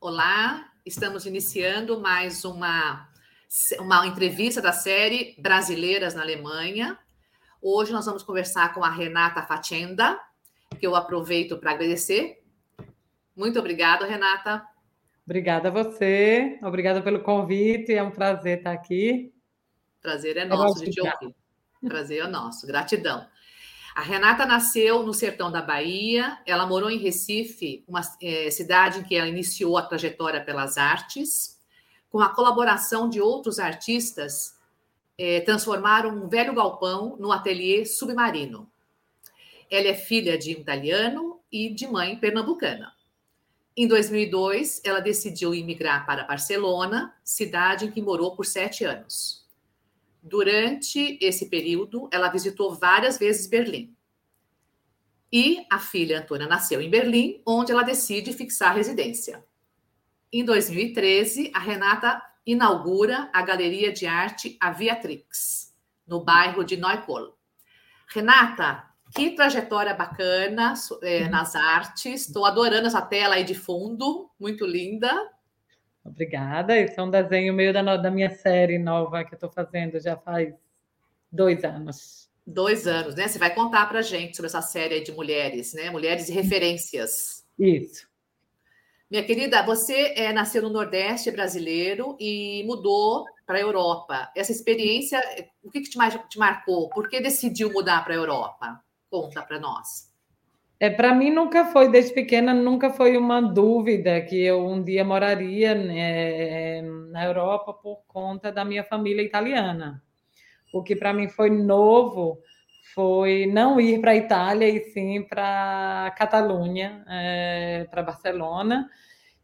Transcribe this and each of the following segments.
Olá, estamos iniciando mais uma, uma entrevista da série Brasileiras na Alemanha. Hoje nós vamos conversar com a Renata Facenda, que eu aproveito para agradecer. Muito obrigada, Renata. Obrigada a você, obrigada pelo convite, é um prazer estar aqui. Prazer é nosso de te ouvir. Prazer é nosso, gratidão. A Renata nasceu no sertão da Bahia, ela morou em Recife, uma é, cidade em que ela iniciou a trajetória pelas artes. Com a colaboração de outros artistas, é, transformaram um velho galpão no ateliê submarino. Ela é filha de um italiano e de mãe pernambucana. Em 2002, ela decidiu imigrar para Barcelona, cidade em que morou por sete anos. Durante esse período, ela visitou várias vezes Berlim. E a filha Antônia nasceu em Berlim, onde ela decide fixar residência. Em 2013, a Renata inaugura a Galeria de Arte Aviatrix, no bairro de Neukölln. Renata, que trajetória bacana é, nas artes. Estou adorando essa tela aí de fundo, muito linda. Obrigada. Esse é um desenho meio da, da minha série nova que eu estou fazendo já faz dois anos. Dois anos, né? Você vai contar para gente sobre essa série de mulheres, né? Mulheres e referências. Isso. Minha querida, você é, nasceu no Nordeste brasileiro e mudou para a Europa. Essa experiência, o que, que te, te marcou? Por que decidiu mudar para a Europa? Conta para nós. É, para mim nunca foi, desde pequena, nunca foi uma dúvida que eu um dia moraria né, na Europa por conta da minha família italiana. O que para mim foi novo foi não ir para a Itália e sim para Catalunha, é, para Barcelona.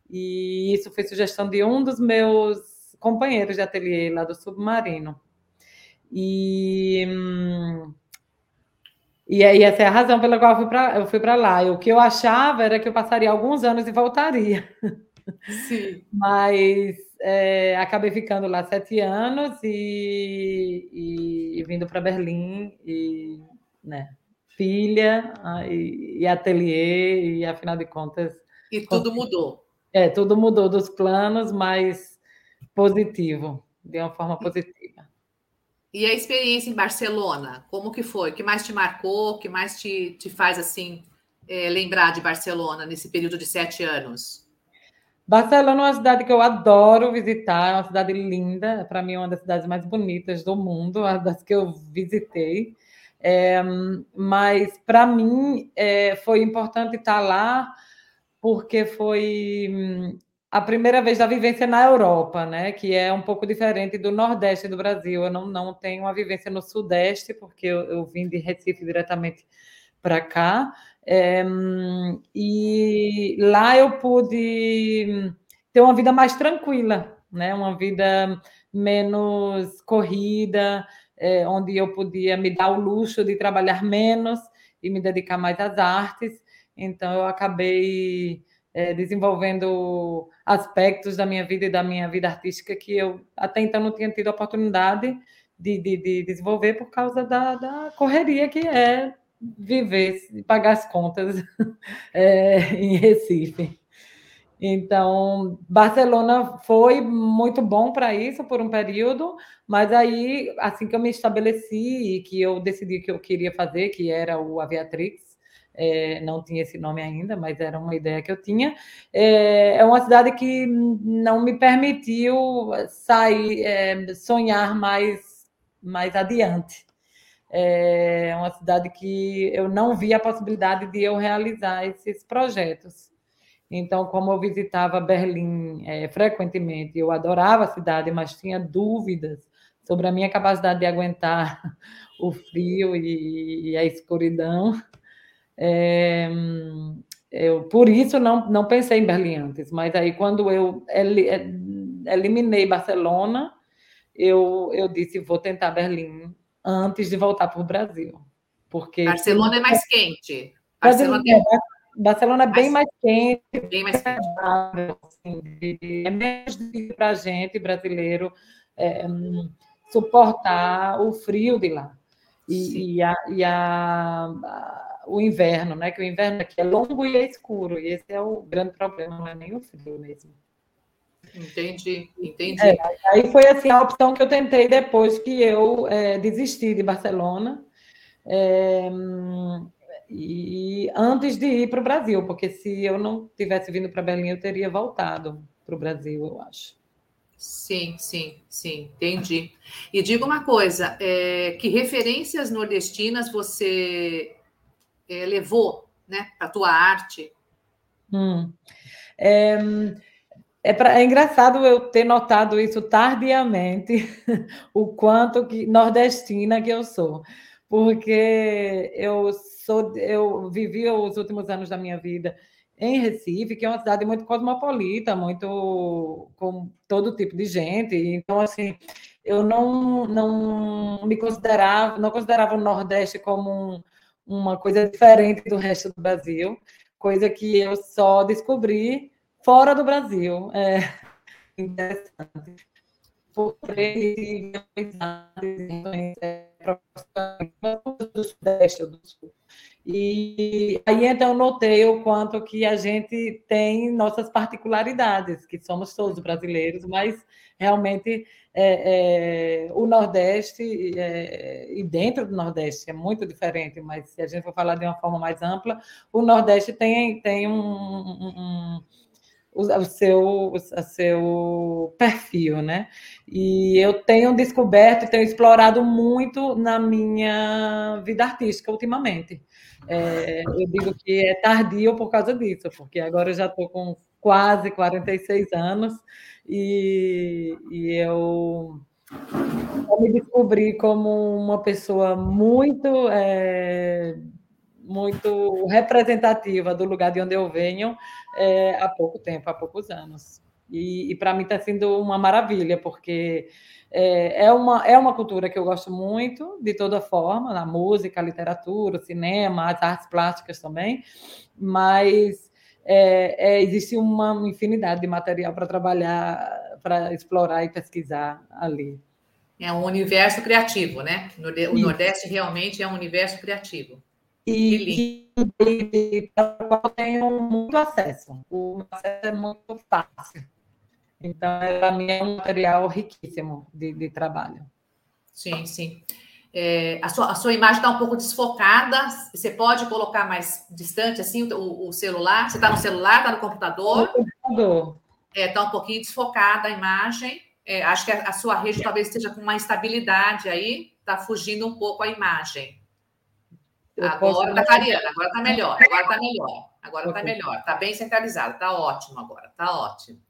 E isso foi sugestão de um dos meus companheiros de ateliê lá do Submarino. E hum, e aí, essa é a razão pela qual eu fui para lá. E o que eu achava era que eu passaria alguns anos e voltaria. Sim. Mas é, acabei ficando lá sete anos e, e, e vindo para Berlim, e, né, filha e, e ateliê, e afinal de contas. E tudo mudou. É, tudo mudou dos planos, mas positivo, de uma forma positiva. E a experiência em Barcelona, como que foi? O que mais te marcou? O que mais te, te faz assim é, lembrar de Barcelona nesse período de sete anos? Barcelona é uma cidade que eu adoro visitar, é uma cidade linda, para mim é uma das cidades mais bonitas do mundo, uma das que eu visitei. É, mas para mim é, foi importante estar lá porque foi a primeira vez da vivência na Europa, né? Que é um pouco diferente do Nordeste do Brasil. Eu não, não tenho uma vivência no Sudeste, porque eu, eu vim de Recife diretamente para cá. É, e lá eu pude ter uma vida mais tranquila, né? Uma vida menos corrida, é, onde eu podia me dar o luxo de trabalhar menos e me dedicar mais às artes. Então eu acabei é, desenvolvendo aspectos da minha vida e da minha vida artística que eu até então não tinha tido a oportunidade de, de, de desenvolver por causa da, da, correria que é viver e pagar as contas é, em Recife. Então, Barcelona foi muito bom para isso por um período, mas aí, assim que eu me estabeleci e que eu decidi que eu queria fazer, que era o Aviatrix, é, não tinha esse nome ainda, mas era uma ideia que eu tinha. É, é uma cidade que não me permitiu sair, é, sonhar mais, mais adiante. É uma cidade que eu não vi a possibilidade de eu realizar esses projetos. Então, como eu visitava Berlim é, frequentemente, eu adorava a cidade, mas tinha dúvidas sobre a minha capacidade de aguentar o frio e, e a escuridão. É, eu, por isso, não, não pensei em Berlim antes, mas aí quando eu eliminei Barcelona, eu, eu disse, vou tentar Berlim antes de voltar para o Brasil. Porque Barcelona é mais quente. Barcelona, é, Barcelona é bem mais, quente, bem mais quente. Assim, é menos difícil para a gente, brasileiro, é, suportar o frio de lá. E, e, a, e a, o inverno, né? Que o inverno aqui é longo e é escuro, e esse é o grande problema, não é nem o frio mesmo. Entendi, entendi. É, aí foi assim a opção que eu tentei depois que eu é, desisti de Barcelona. É, e antes de ir para o Brasil, porque se eu não tivesse vindo para Berlim, eu teria voltado para o Brasil, eu acho. Sim, sim, sim, entendi. E diga uma coisa: é, que referências nordestinas você é, levou né, para a tua arte? Hum. É, é, pra, é, engraçado eu ter notado isso tardiamente, o quanto que nordestina que eu sou, porque eu sou, eu vivi os últimos anos da minha vida em Recife, que é uma cidade muito cosmopolita, muito com todo tipo de gente. Então, assim, eu não, não me considerava, não considerava o Nordeste como um, uma coisa diferente do resto do Brasil, coisa que eu só descobri fora do Brasil. É interessante. Por três do Sudeste do Sul. E aí então notei o quanto que a gente tem nossas particularidades, que somos todos brasileiros, mas realmente é, é, o Nordeste é, e dentro do Nordeste é muito diferente, mas se a gente for falar de uma forma mais ampla, o Nordeste tem, tem um, um, um o, seu, o seu perfil, né? E eu tenho descoberto, tenho explorado muito na minha vida artística ultimamente. É, eu digo que é tardio por causa disso, porque agora eu já estou com quase 46 anos e, e eu, eu, me descobri como uma pessoa muito, é, muito representativa do lugar de onde eu venho é, há pouco tempo, há poucos anos. E, e para mim está sendo uma maravilha, porque é, é, uma, é uma cultura que eu gosto muito, de toda forma, na música, literatura, cinema, as artes plásticas também, mas é, é, existe uma infinidade de material para trabalhar, para explorar e pesquisar ali. É um universo criativo, né? O Nordeste realmente é um universo criativo. E, e, para o qual tenho muito acesso. O acesso é muito fácil. Então, para mim, é um material riquíssimo de, de trabalho. Sim, sim. É, a, sua, a sua imagem está um pouco desfocada. Você pode colocar mais distante assim o, o celular? Você está no celular, está no computador? No computador. Está é, tá um pouquinho desfocada a imagem. É, acho que a, a, sua rede talvez esteja com uma instabilidade aí, está fugindo um pouco a imagem. Eu agora está clareando, agora está melhor, agora está melhor, agora está melhor, está bem centralizado, está ótimo agora, está ótimo.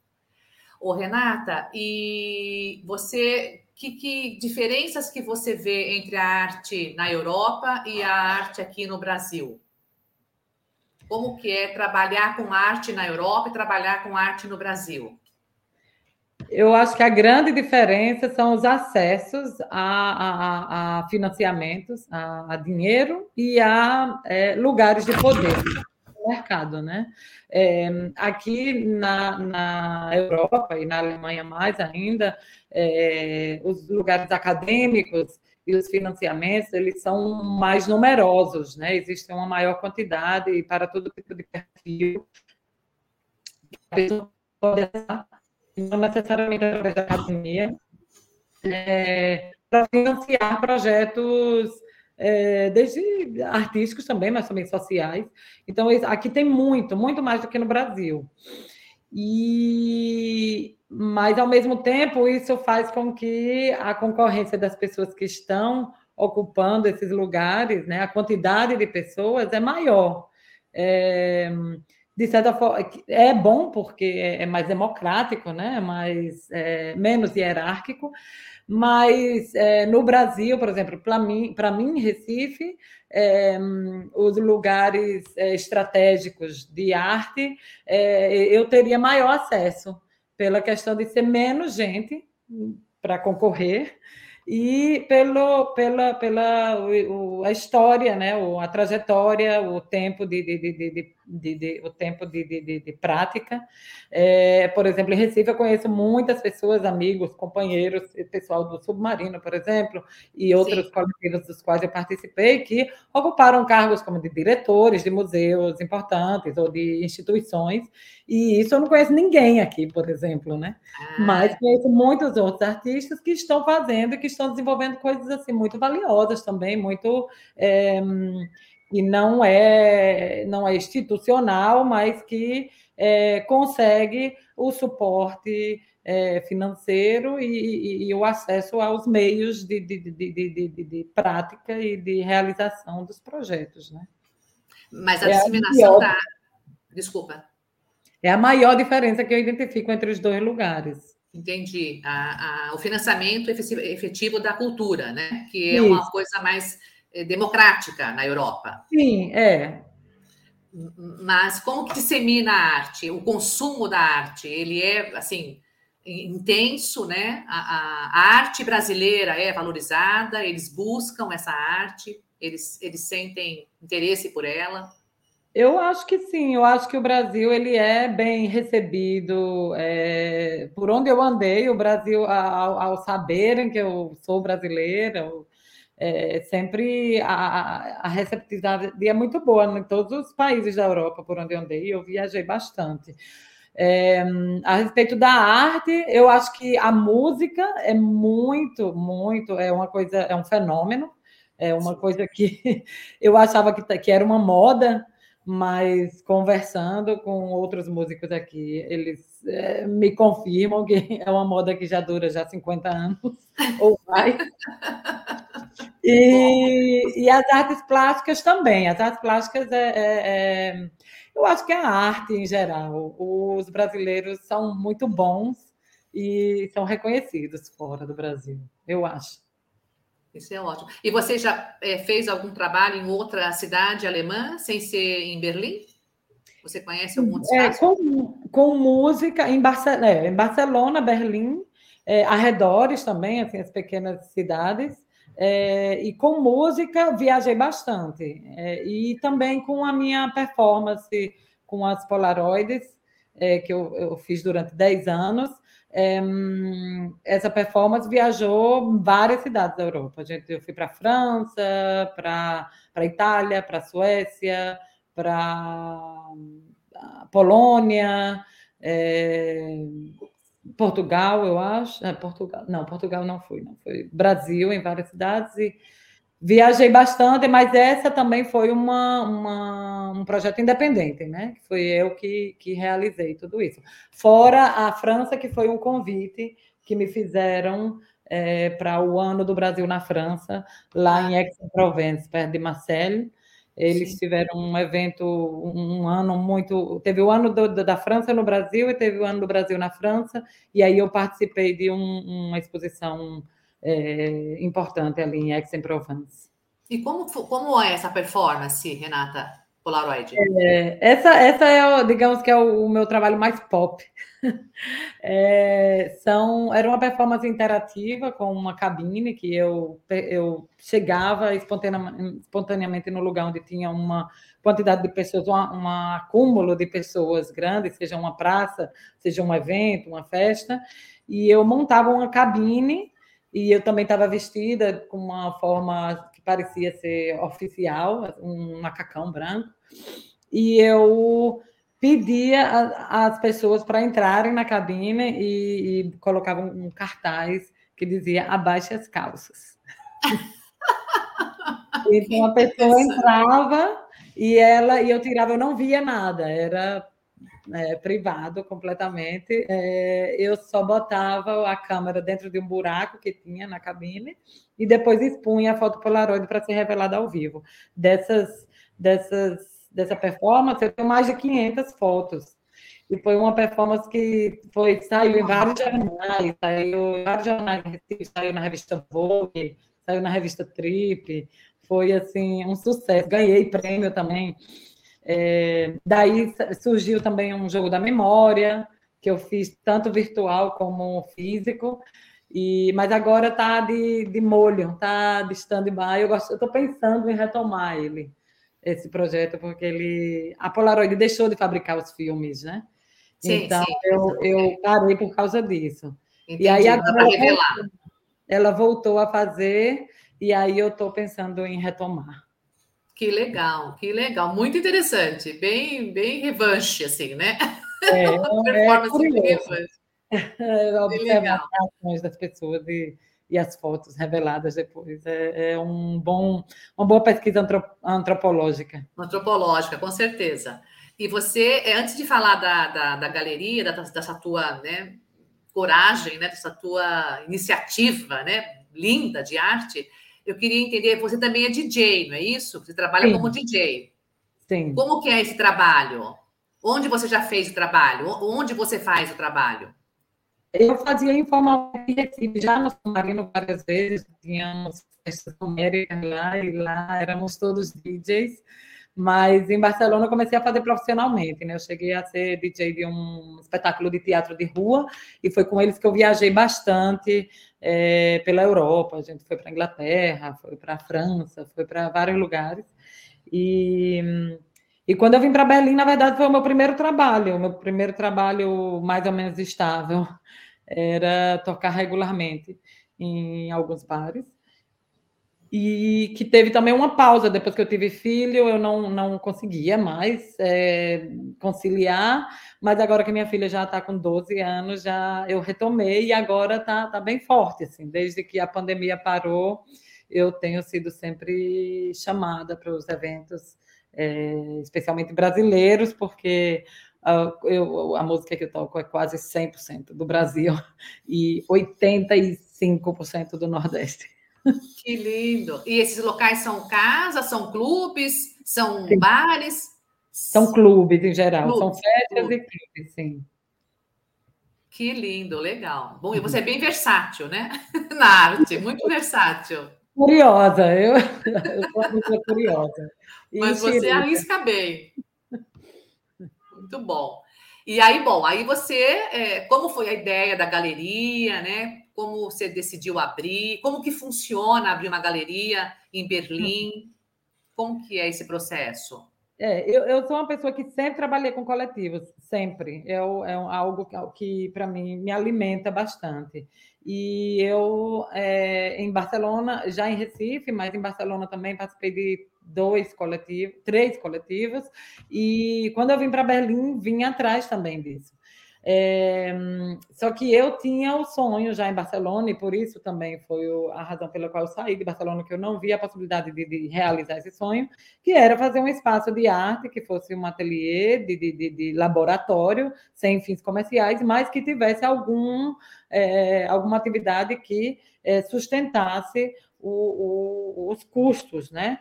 Ô, Renata, e você, que, que diferenças que você vê entre a arte na Europa e a arte aqui no Brasil? Como que é trabalhar com arte na Europa e trabalhar com arte no Brasil? Eu acho que a grande diferença são os acessos a, a, a financiamentos, a, a, dinheiro e a é, lugares de poder no mercado, né? É, aqui na, na Europa e na Alemanha mais ainda, é, os lugares acadêmicos e os financiamentos eles são mais numerosos, né? Existe uma maior quantidade para todo tipo de perfil. A pessoa pode não necessariamente através da academia, é, para financiar projetos é, desde artísticos também, mas também sociais. Então, aqui tem muito, muito mais do que no Brasil. E, mas, ao mesmo tempo, isso faz com que a concorrência das pessoas que estão ocupando esses lugares, né, a quantidade de pessoas é maior. É, de certa forma, é bom porque é, é mais democrático, né, mais, é, menos hierárquico, mas é, no Brasil, por exemplo, para mim, mim, Recife, é, os lugares é, estratégicos de arte, é, eu teria maior acesso pela questão de ser menos gente para concorrer e pelo, pela, pela o, a história, né, a trajetória, o tempo de, de, de, de de, de, o tempo de, de, de prática. É, por exemplo, em Recife eu conheço muitas pessoas, amigos, companheiros, pessoal do Submarino, por exemplo, e outros Sim. coletivos dos quais eu participei, que ocuparam cargos como de diretores de museus importantes ou de instituições, e isso eu não conheço ninguém aqui, por exemplo, né? Ah. Mas conheço muitos outros artistas que estão fazendo e que estão desenvolvendo coisas assim muito valiosas também, muito é, e não é não é institucional, mas que é, consegue o suporte é, financeiro e, e, e, o acesso aos meios de, de, de, de, prática e de realização dos projetos, né? Mas a é disseminação da desculpa é a maior diferença que eu identifico entre os dois lugares. Entendi. A, a, o financiamento efetivo da cultura, né? Que é Isso. uma coisa mais democrática na Europa. Sim, é. Mas como que dissemina a arte? O consumo da arte, ele é assim intenso, né? A, a, a arte brasileira é valorizada, eles buscam essa arte, eles, eles sentem interesse por ela. Eu acho que sim, eu acho que o Brasil ele é bem recebido. É, por onde eu andei, o Brasil, ao, ao saberem que eu sou brasileira, é, sempre a, a receptividade é muito boa em todos os países da Europa por onde eu andei, eu viajei bastante. É, a respeito da arte, eu acho que a música é muito, muito, é uma coisa, é um fenômeno, é uma coisa que eu achava que, que era uma moda, mas conversando com outros músicos aqui, eles é, me confirmam que é uma moda que já dura já 50 anos ou mais. E, e as artes plásticas também. As artes plásticas é, é, é, eu acho que é a arte em geral. Os brasileiros são muito bons e são reconhecidos fora do Brasil, eu acho. Isso é ótimo. E você já é, fez algum trabalho em outra cidade alemã, sem ser em Berlim? Você conhece algum é, com, com música em, Barce é, em Barcelona, Berlim, é, arredores também, assim, as pequenas cidades. É, e com música viajei bastante. É, e também com a minha performance com as Polaroids, é, que eu, eu, fiz durante 10 anos é, essa performance viajou várias cidades da Europa. Gente, eu fui para a França, para a Itália, para a Suécia, para Polônia, é, Portugal, eu acho. É, Portugal, não, Portugal não fui, não foi Brasil em várias cidades e Viajei bastante, mas essa também foi uma, uma, um projeto independente, né? Foi eu que, que realizei tudo isso. Fora a França, que foi um convite que me fizeram é, para o ano do Brasil na França, lá em Aix-en-Provence, perto de Marseille. Eles Sim. tiveram um evento, um ano muito. Teve o ano do, da França no Brasil e teve o ano do Brasil na França, e aí eu participei de um, uma exposição é, importante ali em Aix-en-Provence. E como, como é essa performance, Renata Polaroid? É, essa, essa é, digamos que é o, o meu trabalho mais pop. É, são, era uma performance interativa com uma cabine que eu, eu chegava espontaneamente, espontaneamente no lugar onde tinha uma quantidade de pessoas, um acúmulo de pessoas grandes, seja uma praça, seja um evento, uma festa, e eu montava uma cabine e eu também estava vestida com uma forma que parecia ser oficial, um macacão branco. E eu pedia às pessoas para entrarem na cabine e, e colocavam um cartaz que dizia abaixe as calças. então a pessoa entrava e ela e eu tirava, eu não via nada, era é, privado completamente. É, eu só botava a câmera dentro de um buraco que tinha na cabine e depois expunha a foto Polaroid para ser revelada ao vivo. Dessas, dessas, dessa performance, eu tenho mais de 500 fotos. E foi uma performance que foi, saiu em vários jornais, saiu em vários jornais, saiu na revista Vogue, saiu na revista Trip, foi assim um sucesso. Ganhei prêmio também é, daí surgiu também um jogo da memória, que eu fiz tanto virtual como físico, e, mas agora está de, de molho, está de stand-by. Eu estou pensando em retomar ele. esse projeto, porque ele a Polaroid deixou de fabricar os filmes, né? Sim, então sim, eu, eu parei por causa disso. Entendi, e aí agora ela, ela voltou a fazer, e aí eu estou pensando em retomar. Que legal, que legal, muito interessante, bem, bem revanche, assim, né? É, é performance é revanche. Observar as ações das pessoas e, e as fotos reveladas depois. É, é, um bom, uma boa pesquisa antropológica. Antropológica, com certeza. E você, é, antes de falar da, da, da galeria, da, dessa tua né, coragem, né, dessa tua iniciativa né, linda de arte, eu queria entender, você também é DJ, não é isso? Você trabalha Sim. como DJ. Sim. Como que é esse trabalho? Onde você já fez o trabalho? Onde você faz o trabalho? Eu fazia informalmente em Recife, já no Submarino várias vezes, tínhamos festas numéricas lá, e lá éramos todos DJs, mas em Barcelona eu comecei a fazer profissionalmente, né? Eu cheguei a ser DJ de um espetáculo de teatro de rua, e foi com eles que eu viajei bastante é, pela Europa. A gente foi para Inglaterra, foi para França, foi para vários lugares. E, e quando eu vim para Berlim, na verdade, foi o meu primeiro trabalho, o meu primeiro trabalho mais ou menos estável era tocar regularmente em alguns bares. E que teve também uma pausa. Depois que eu tive filho, eu não, não conseguia mais é, conciliar, mas agora que minha filha já está com 12 anos, já eu retomei e agora está tá bem forte, assim, desde que a pandemia parou, eu tenho sido sempre chamada para os eventos, é, especialmente brasileiros, porque Uh, eu, a música que eu toco é quase 100% do Brasil e 85% do Nordeste. Que lindo! E esses locais são casas, são clubes, são sim. bares? São clubes em geral, clubes, são festas clubes. e clubes, sim. Que lindo, legal. Bom, e você é bem versátil, né? Na arte, muito versátil. Curiosa, eu, eu sou pessoa curiosa. Mas você arrisca bem. Muito bom. E aí, bom, aí você, é, como foi a ideia da galeria, né? Como você decidiu abrir? Como que funciona abrir uma galeria em Berlim? Como que é esse processo? É, eu, eu sou uma pessoa que sempre trabalhei com coletivos, sempre. É, é algo que, que para mim, me alimenta bastante. E eu, é, em Barcelona, já em Recife, mas em Barcelona também participei de dois coletivos, três coletivos, e quando eu vim para Berlim, vim atrás também disso. É, só que eu tinha o sonho já em Barcelona, e por isso também foi a razão pela qual eu saí de Barcelona, que eu não via a possibilidade de, de realizar esse sonho, que era fazer um espaço de arte que fosse um ateliê de, de, de laboratório, sem fins comerciais, mas que tivesse algum, é, alguma atividade que é, sustentasse o, o, os custos, né?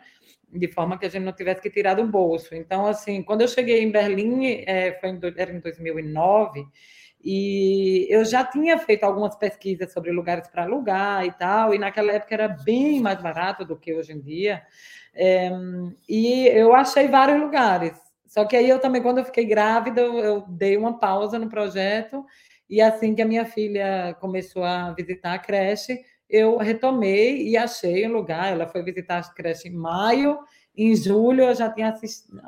De forma que a gente não tivesse que tirar do bolso. Então, assim, quando eu cheguei em Berlim, é, foi em, era em 2009, e eu já tinha feito algumas pesquisas sobre lugares para alugar e tal, e naquela época era bem mais barato do que hoje em dia. É, e eu achei vários lugares. Só que aí eu também, quando eu fiquei grávida, eu, eu dei uma pausa no projeto, e assim que a minha filha começou a visitar a creche, eu retomei e achei um lugar. Ela foi visitar a creche em maio, em julho eu já tinha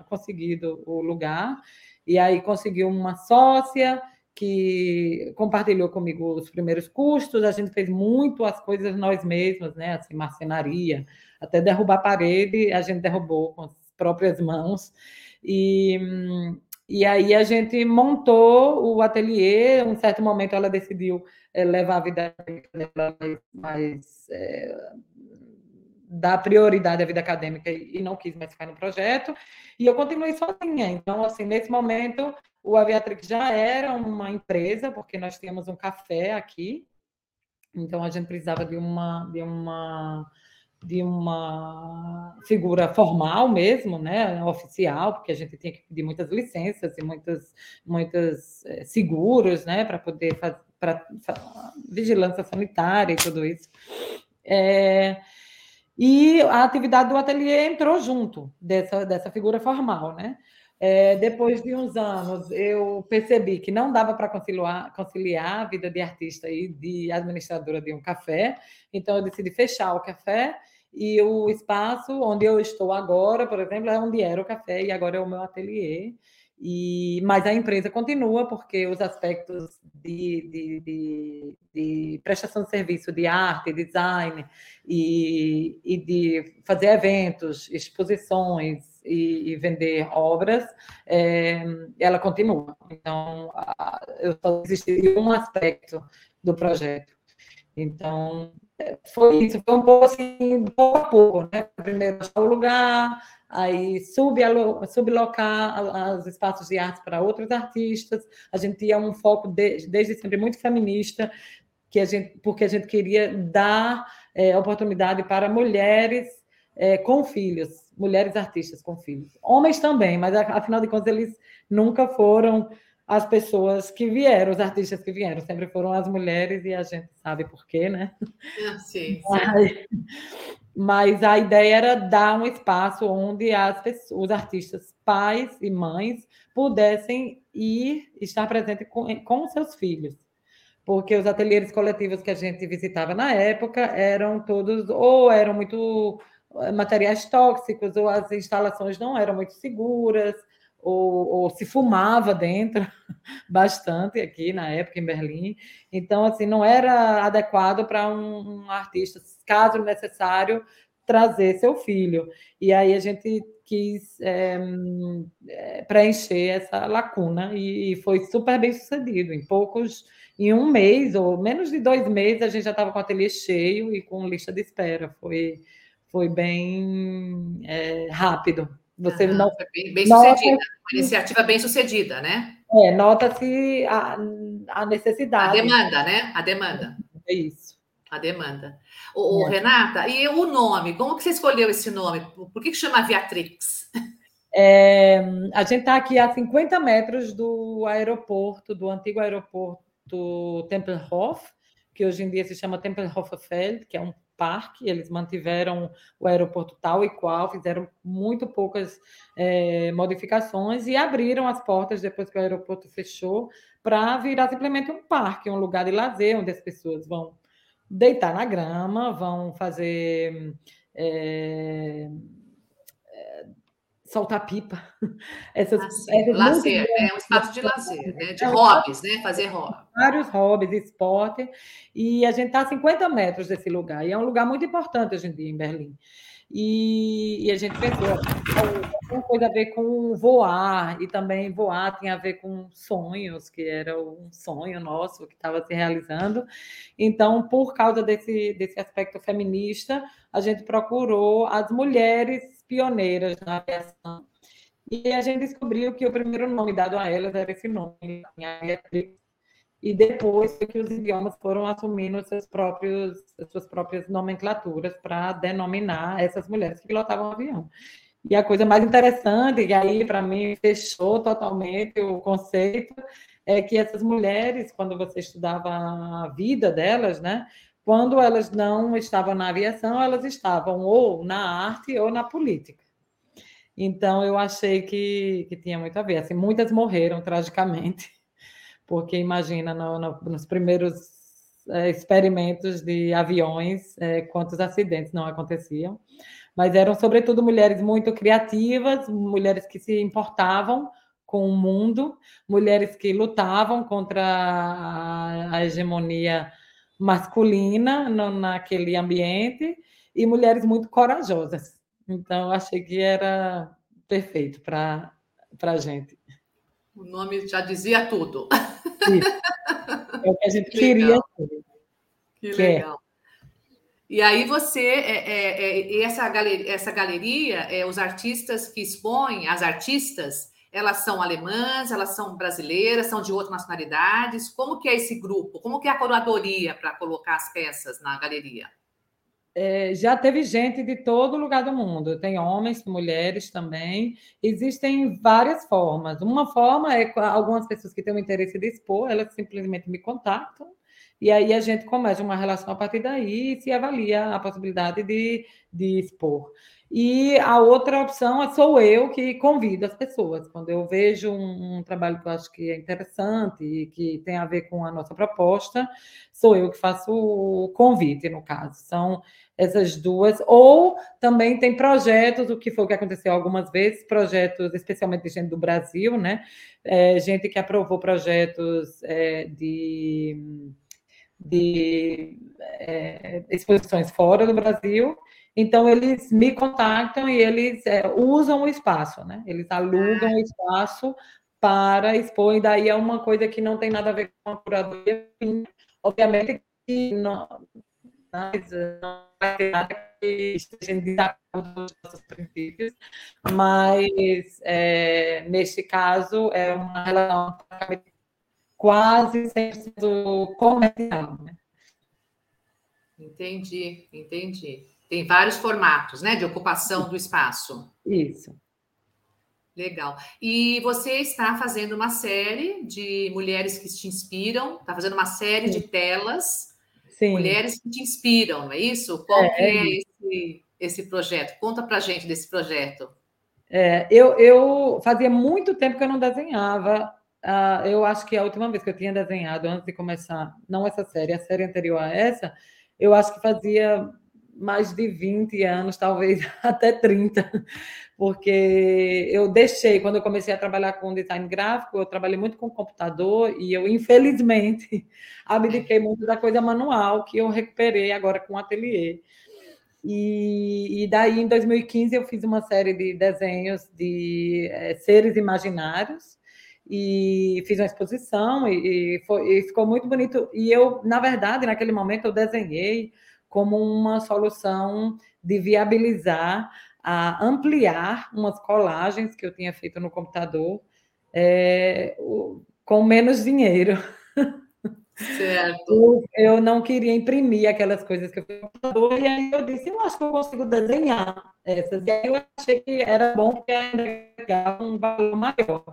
conseguido o lugar, e aí conseguiu uma sócia que compartilhou comigo os primeiros custos, a gente fez muito as coisas nós mesmos, né, assim, marcenaria, até derrubar a parede, a gente derrubou com as próprias mãos, e, e aí a gente montou o ateliê, um certo momento ela decidiu é, levar a vida mais, mais é, dar prioridade à vida acadêmica e não quis mais ficar no projeto, e eu continuei sozinha. Então, assim, nesse momento, o Aviatrix já era uma empresa, porque nós tínhamos um café aqui, então a gente precisava de uma, de uma de uma figura formal mesmo, né, oficial, porque a gente tinha que pedir muitas licenças e muitas, muitas é, seguros, né, para poder fazer para vigilância sanitária e tudo isso. É, e a atividade do ateliê entrou junto dessa, dessa figura formal, né? É, depois de uns anos, eu percebi que não dava para conciliar, conciliar a vida de artista e de administradora de um café, então eu decidi fechar o café E o espaço onde eu estou agora, por exemplo, é onde era o café e agora é o meu ateliê. E, mas a empresa continua porque os aspectos de, de, de, de prestação de serviço de arte, design e, e de fazer eventos, exposições e, e vender obras, é, ela continua. Então, eu só desisti um aspecto do projeto. Então, foi isso, foi um pouco assim, pouco a pouco, né? Primeiro achar o lugar, aí sublocar os espaços de arte para outros artistas. A gente tinha um foco de, desde sempre muito feminista, que a gente, porque a gente queria dar é, oportunidade para mulheres é, com filhos, mulheres artistas com filhos. Homens também, mas afinal de contas eles nunca foram as pessoas que vieram, os artistas que vieram, sempre foram as mulheres e a gente sabe por quê, né? Ah, sim, sim. Mas, mas a ideia era dar um espaço onde as pessoas, os artistas, pais e mães, pudessem ir estar presentes com, com seus filhos. Porque os ateliês coletivos que a gente visitava na época eram todos, ou eram muito eh, materiais tóxicos, ou as instalações não eram muito seguras, ou, ou, se fumava dentro bastante aqui na época em Berlim. Então, assim, não era adequado para um, um, artista, caso necessário, trazer seu filho. E aí a gente quis é, preencher essa lacuna e, e foi super bem sucedido. Em poucos, em um mês ou menos de dois meses, a gente já estava com o ateliê cheio e com lista de espera. Foi, foi bem é, rápido. Você não. Bem, bem sucedida, uma iniciativa bem sucedida, né? É, nota-se a, a necessidade. A demanda, né? A demanda. É isso. A demanda. O, é. Renata, e o nome? Como que você escolheu esse nome? Por que, que chama Viatrix? É, a gente está aqui a 50 metros do aeroporto, do antigo aeroporto Tempelhof, que hoje em dia se chama Tempelhoferfeld, que é um parque, eles mantiveram o aeroporto tal e qual, fizeram muito poucas é, modificações e abriram as portas depois que o aeroporto fechou para virar simplesmente um parque, um lugar de lazer onde as pessoas vão deitar na grama, vão fazer é, soltar pipa. Essas, ah, essas lazer, é um espaço de lazer, né? de é hobbies, né? Fazer hobbies. Vários hobbies, esporte, e a gente está a 50 metros desse lugar, e é um lugar muito importante hoje em dia em Berlim. E, e a gente pensou, tem coisa a ver com voar, e também voar tem a ver com sonhos, que era um sonho nosso que estava se realizando. Então, por causa desse, desse aspecto feminista, a gente procurou as mulheres pioneiras na aviação. E a gente descobriu que o primeiro nome dado a elas era esse nome, e depois que os idiomas foram assumindo seus próprios, suas próprias nomenclaturas para denominar essas mulheres que pilotavam o avião. E a coisa mais interessante, e aí para mim fechou totalmente o conceito, é que essas mulheres, quando você estudava a vida delas, né, quando elas não estavam na aviação, elas estavam ou na arte ou na política. Então, eu achei que, que tinha muito a ver. Assim, muitas morreram tragicamente, porque imagina no, no, nos primeiros é, experimentos de aviões, é, quantos acidentes não aconteciam. Mas eram, sobretudo, mulheres muito criativas, mulheres que se importavam com o mundo, mulheres que lutavam contra a, a hegemonia masculina no, naquele ambiente e mulheres muito corajosas. Então, achei que era perfeito para a gente. O nome já dizia tudo. Isso. É o que a gente que queria. Que, que é. legal. É. E aí você, é, é, é, essa, galeria, essa galeria, é, os artistas que expõem, as artistas, elas são alemãs, elas são brasileiras, são de outras nacionalidades. Como que é esse grupo? Como que é a curadoria para colocar as peças na galeria? É, já teve gente de todo lugar do mundo. Tem homens, mulheres também. Existem várias formas. Uma forma é algumas pessoas que têm o interesse de expor, elas simplesmente me contactam e aí a gente começa uma relação a partir daí e se avalia a possibilidade de, de expor. E a outra opção sou eu que convido as pessoas. Quando eu vejo um, um, trabalho que eu acho que é interessante e que tem a ver com a nossa proposta, sou eu que faço o convite, no caso. São essas duas. Ou também tem projetos, o que foi o que aconteceu algumas vezes, projetos especialmente de gente do Brasil, né? É, gente que aprovou projetos é, de, de é, exposições fora do Brasil então, eles me contactam e eles é, usam o espaço, né? Eles alugam o espaço para expor, e daí é uma coisa que não tem nada a ver com a curadoria. Obviamente que não, não vai ter nada que esteja em desacordo com os nossos princípios, mas é, neste caso é uma relação quase 100% comercial. Né? Entendi, entendi. Tem vários formatos, né, de ocupação do espaço. Isso. Legal. E você está fazendo uma série de mulheres que te inspiram, está fazendo uma série Sim. de telas, Sim. mulheres que te inspiram, não é isso? Qual é, é esse, esse projeto? Conta para gente desse projeto. É, eu, eu fazia muito tempo que eu não desenhava. Uh, eu acho que a última vez que eu tinha desenhado, antes de começar, não essa série, a série anterior a essa, eu acho que fazia mais de 20 anos, talvez até 30, porque eu deixei, quando eu comecei a trabalhar com design gráfico, eu trabalhei muito com computador e eu, infelizmente, abdiquei muito da coisa manual, que eu recuperei agora com o ateliê. E, e, daí, em 2015, eu fiz uma série de desenhos de é, seres imaginários e fiz uma exposição e, e, foi, e ficou muito bonito. E eu, na verdade, naquele momento, eu desenhei como uma solução de viabilizar, a ampliar umas colagens que eu tinha feito no computador é, com menos dinheiro. Certo. Eu não queria imprimir aquelas coisas que eu fiz no computador, e aí eu disse, eu acho que eu consigo desenhar essas. E aí eu achei que era bom porque um valor maior.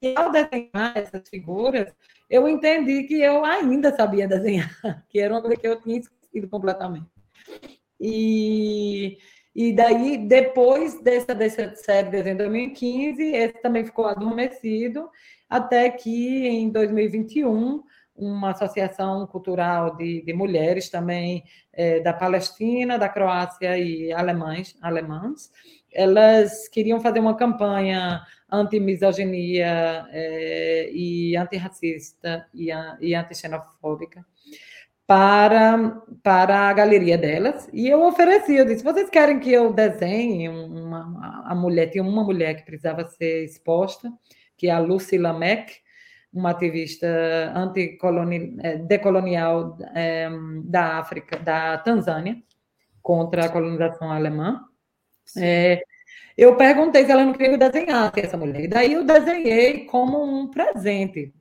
E ao desenhar essas figuras, eu entendi que eu ainda sabia desenhar, que era uma coisa que eu tinha esquecido completamente. E, e daí, depois dessa, dessa série em 2015, esse também ficou adormecido, até que em 2021 uma associação cultural de, de mulheres também é, da Palestina, da Croácia e alemães, alemãs, elas queriam fazer uma campanha anti-misoginia é, e antirracista e, e antixenofóbica para, para a galeria delas. E eu ofereci, eu disse, vocês querem que eu desenhe uma, a mulher, tinha uma mulher que precisava ser exposta, que é a Lucy Lameck, uma ativista é, decolonial é, da África, da Tanzânia, contra a colonização alemã. É, eu perguntei se ela não queria desenhar essa mulher. E daí eu desenhei como um presente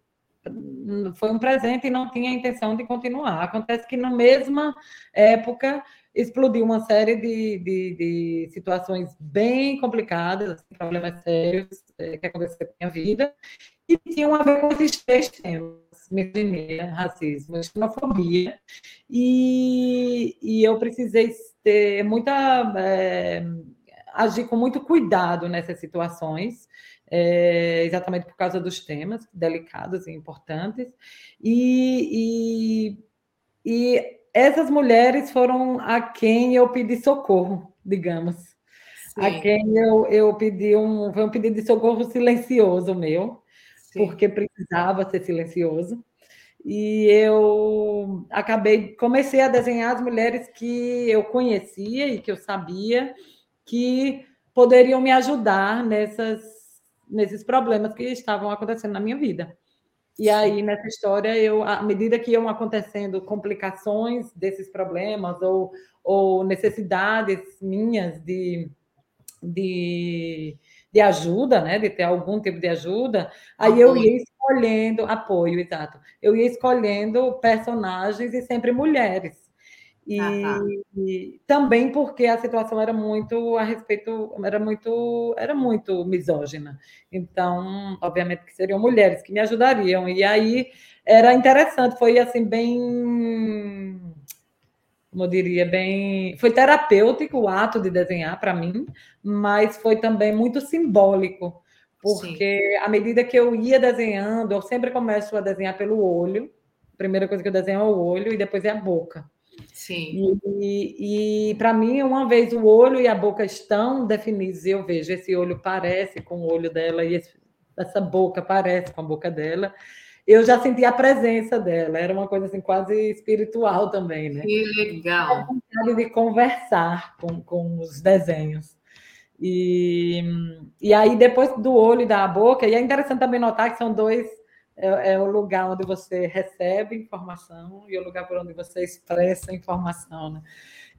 foi um presente e não tinha intenção de continuar. Acontece que na mesma época explodiu uma série de, de, de situações bem complicadas, problemas sérios é, que aconteceram na minha vida, e tinham a ver com esses três temas, misoginia, racismo, xenofobia, e, e eu precisei ter muita... É, agir com muito cuidado nessas situações, é, exatamente por causa dos temas delicados e importantes. E, e, e, essas mulheres foram a quem eu pedi socorro, digamos. Sim. A quem eu, eu pedi um, foi um pedido de socorro silencioso meu, Sim. porque precisava ser silencioso. E eu acabei, comecei a desenhar as mulheres que eu conhecia e que eu sabia que poderiam me ajudar nessas nesses problemas que estavam acontecendo na minha vida. E aí, nessa história, eu, à medida que iam acontecendo complicações desses problemas ou, ou necessidades minhas de, de, de ajuda, né, de ter algum tipo de ajuda, aí eu ia escolhendo apoio, exato. Eu ia escolhendo personagens e sempre mulheres. E, e, também porque a situação era muito a respeito, era muito, era muito misógina. Então, obviamente que seriam mulheres que me ajudariam. E aí era interessante, foi assim bem como eu diria, bem. Foi terapêutico o ato de desenhar para mim, mas foi também muito simbólico, porque Sim. à medida que eu ia desenhando, eu sempre começo a desenhar pelo olho. A primeira coisa que eu desenho é o olho e depois é a boca. Sim. E, e para mim, uma vez o olho e a boca estão definidos, eu vejo esse olho parece com o olho dela e esse, essa boca parece com a boca dela eu já senti a presença dela, era uma coisa assim quase espiritual também, né? Que legal. A vontade de conversar com, com os desenhos. E, e aí, depois do olho e da boca, e é interessante também notar que são dois. É, é o lugar onde você recebe informação e o lugar por onde você expressa informação, né?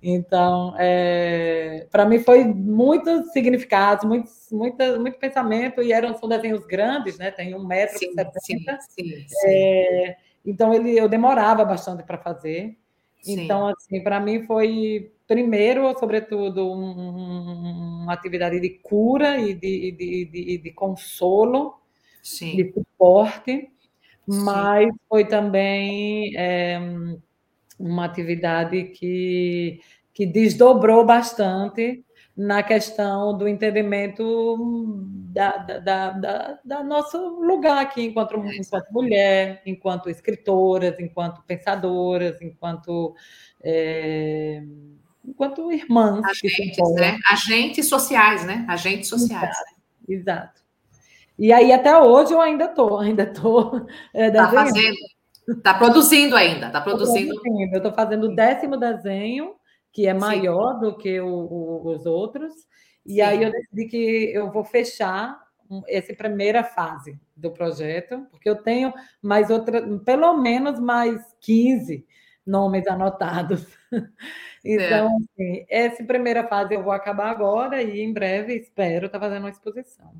Então, é, para mim foi muitos significados, muito, muito, muito pensamento, e eram são desenhos grandes, né? Tem um metro sim, sim, sim, é, então ele, eu demorava bastante para fazer. Então, assim, para mim foi primeiro, sobretudo, um, uma atividade de cura e de, de, de, de consolo, de suporte, mas foi também é, uma atividade que, que desdobrou bastante na questão do entendimento da, da, da, da nosso lugar aqui enquanto, enquanto mulher, enquanto escritoras, enquanto pensadoras, enquanto é, enquanto irmãs. Agentes, né? Agentes sociais, né? Agentes sociais. Exato. Exato. E aí até hoje eu ainda estou, ainda estou é, tá fazendo. Está produzindo ainda, está produzindo. Eu estou fazendo o décimo desenho, que é maior Sim. do que o, o, os outros, e Sim. aí eu decidi que eu vou fechar essa primeira fase do projeto, porque eu tenho mais outra, pelo menos mais 15 nomes anotados. Então, é. assim, essa primeira fase eu vou acabar agora e em breve espero estar tá fazendo uma exposição.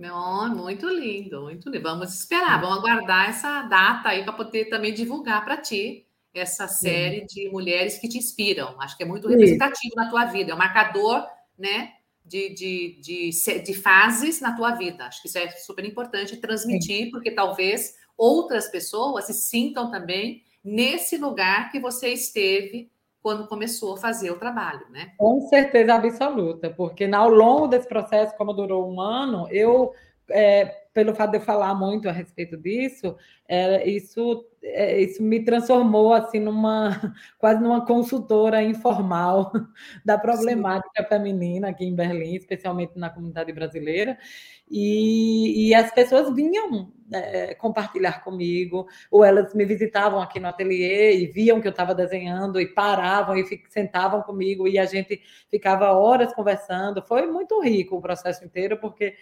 Não, muito lindo, muito lindo. Vamos esperar, vamos aguardar essa data aí para poder também divulgar para ti essa série de mulheres que te inspiram. Acho que é muito representativo na tua vida, é um marcador, né? De, de, de, de fases na tua vida. Acho que isso é super importante transmitir, Sim. porque talvez outras pessoas se sintam também nesse lugar que você esteve quando começou a fazer o trabalho, né? Com certeza absoluta, porque ao longo desse processo, como durou um ano, eu, é, pelo fato de eu falar muito a respeito disso, é, isso, é, isso me transformou assim numa quase numa consultora informal da problemática Sim. feminina aqui em Berlim, especialmente na comunidade brasileira. E, e as pessoas vinham é, compartilhar comigo, ou elas me visitavam aqui no ateliê e viam que eu estava desenhando e paravam e sentavam comigo e a gente ficava horas conversando. Foi muito rico o processo inteiro, porque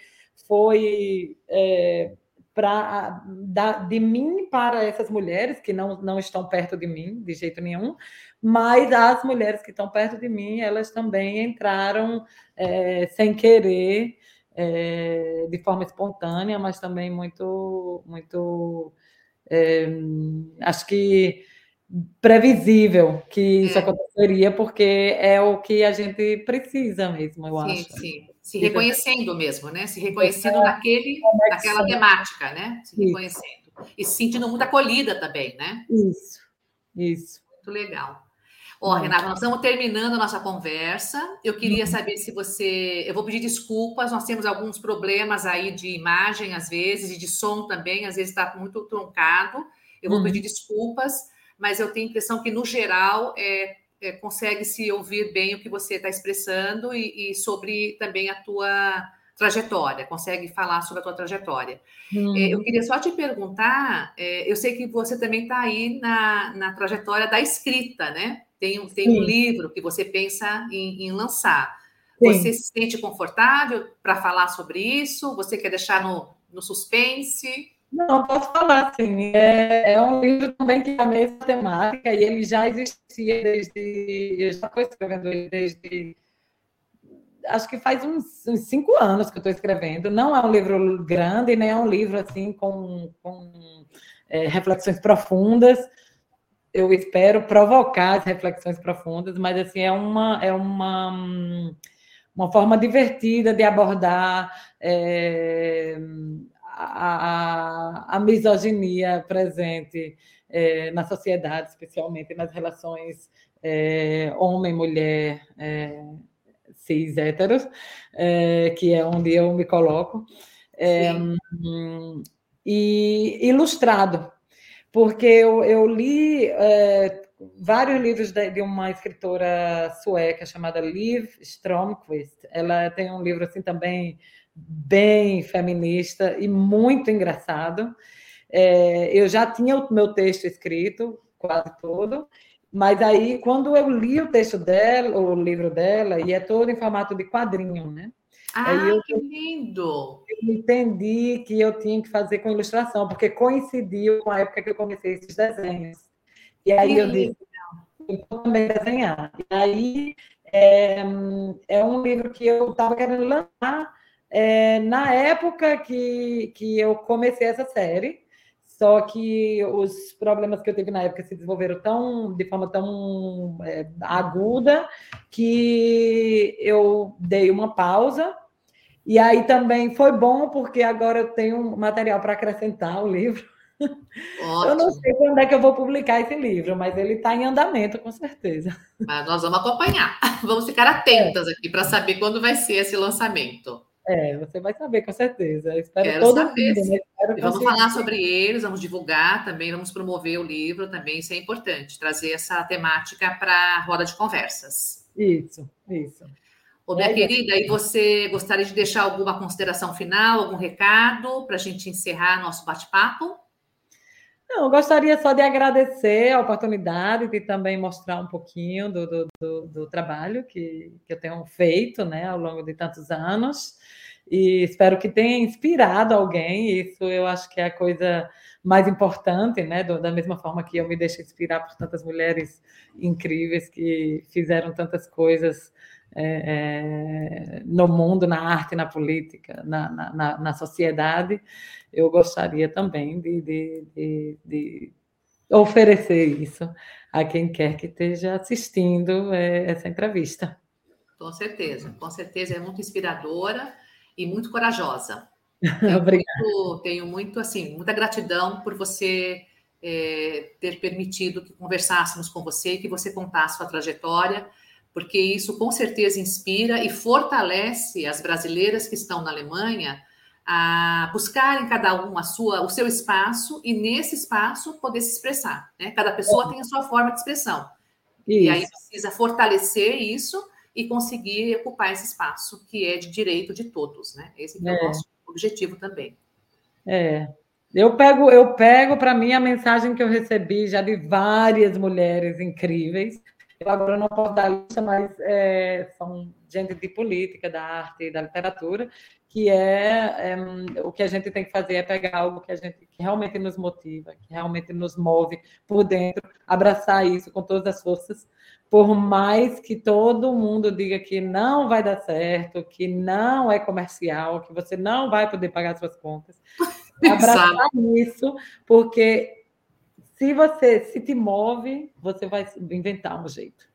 foi é, pra, da, de mim para essas mulheres que não, não estão perto de mim, de jeito nenhum, mas as mulheres que estão perto de mim, elas também entraram é, sem querer é, de forma espontânea, mas também muito, muito é, acho que previsível que isso é. aconteceria, porque é o que a gente precisa mesmo, eu sim, acho. Sim, se reconhecendo mesmo, né? Se reconhecendo naquele, naquela temática, né? Se reconhecendo. E se sentindo muito acolhida também, né? Isso, isso. Muito legal. Ó, Renata, nós estamos terminando a nossa conversa. Eu queria uhum. saber se você. Eu vou pedir desculpas, nós temos alguns problemas aí de imagem, às vezes, e de som também, às vezes está muito truncado. Eu vou uhum. pedir desculpas, mas eu tenho a impressão que, no geral, é, é, consegue se ouvir bem o que você está expressando e, e, sobre também a tua trajetória, consegue falar sobre a tua trajetória. Uhum. É, eu queria só te perguntar, é, eu sei que você também está aí na, na trajetória da escrita, né? Tem, um, tem um livro que você pensa em, em lançar. Sim. Você se sente confortável para falar sobre isso? Você quer deixar no, no suspense? Não, posso falar, sim. É, é, um livro também que é a mesma temática e ele já existia desde. Eu já estou escrevendo ele desde. Acho que faz uns, uns cinco anos que eu estou escrevendo. Não é um livro grande, nem é um livro assim com, com é, reflexões profundas, eu espero provocar as reflexões profundas, mas assim é uma é uma uma forma divertida de abordar é, a, a, misoginia presente é, na sociedade, especialmente nas relações é, homem, mulher, é, cis, héteros, é, que é onde eu me coloco, é, e ilustrado, porque eu, eu li é, vários livros de, de, uma escritora sueca chamada Liv Stromquist. Ela tem um livro assim também bem feminista e muito engraçado. É, eu já tinha o meu texto escrito, quase todo, mas aí, quando eu li o texto dela, o livro dela, e é todo em formato de quadrinho, né? Ah, eu, que lindo! Eu entendi que eu tinha que fazer com ilustração, porque coincidiu com a época que eu comecei esses desenhos. E aí que eu disse, eu vou também desenhar. E aí é, é um livro que eu estava querendo lançar é, na época que, que eu comecei essa série, só que os problemas que eu tive na época se desenvolveram tão, de forma tão é, aguda que eu dei uma pausa. E aí também foi bom, porque agora eu tenho material para acrescentar ao livro. Ótimo. Eu não sei quando é que eu vou publicar esse livro, mas ele está em andamento, com certeza. Mas nós vamos acompanhar. Vamos ficar atentas é. aqui para saber quando vai ser esse lançamento. É, você vai saber, com certeza. Eu espero Quero todo saber. Mundo, né? espero vamos falar sobre eles, vamos divulgar também, vamos promover o livro também, isso é importante, trazer essa temática para a roda de conversas. Isso, isso. Ô, minha é, querida, e você gostaria de deixar alguma consideração final, algum recado para a gente encerrar nosso bate-papo? Não, eu gostaria só de agradecer a oportunidade de também mostrar um pouquinho do, do, do, do trabalho que, que eu tenho feito né, ao longo de tantos anos e espero que tenha inspirado alguém. Isso eu acho que é a coisa mais importante, né? da mesma forma que eu me deixo inspirar por tantas mulheres incríveis que fizeram tantas coisas é, é, no mundo, na arte, na política, na, na, na sociedade, eu gostaria também de, de, de, de, oferecer isso a quem quer que esteja assistindo é, essa entrevista. Com certeza, com certeza é muito inspiradora e muito corajosa. Obrigada. Muito, tenho muito, assim, muita gratidão por você é, ter permitido que conversássemos com você, que você contasse sua trajetória, porque isso com certeza inspira e fortalece as brasileiras que estão na Alemanha a buscarem cada um a sua, o seu espaço e nesse espaço poder se expressar. Né? Cada pessoa é. tem a sua forma de expressão. Isso. E aí precisa fortalecer isso e conseguir ocupar esse espaço que é de direito de todos, né? Esse é, é o nosso objetivo também. É. Eu pego, eu pego para mim a mensagem que eu recebi já de várias mulheres incríveis. Eu agora não posso dar lista, mas é, são gente de política, da arte e da literatura, que é, é, o que a gente tem que fazer é pegar algo que a gente que realmente nos motiva, que realmente nos move por dentro, abraçar isso com todas as forças. Por mais que todo mundo diga que não vai dar certo, que não é comercial, que você não vai poder pagar suas contas, abraçar isso, porque se você se te move, você vai inventar um jeito.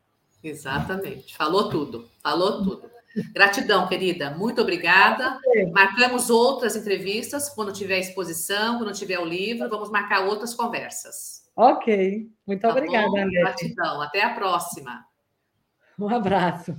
Exatamente. Falou tudo. Falou tudo. Gratidão, querida. Muito obrigada. Marcamos outras entrevistas quando tiver exposição, quando tiver o livro, vamos marcar outras conversas. Ok. Muito tá obrigada? Gratidão. Até a próxima. Um abraço.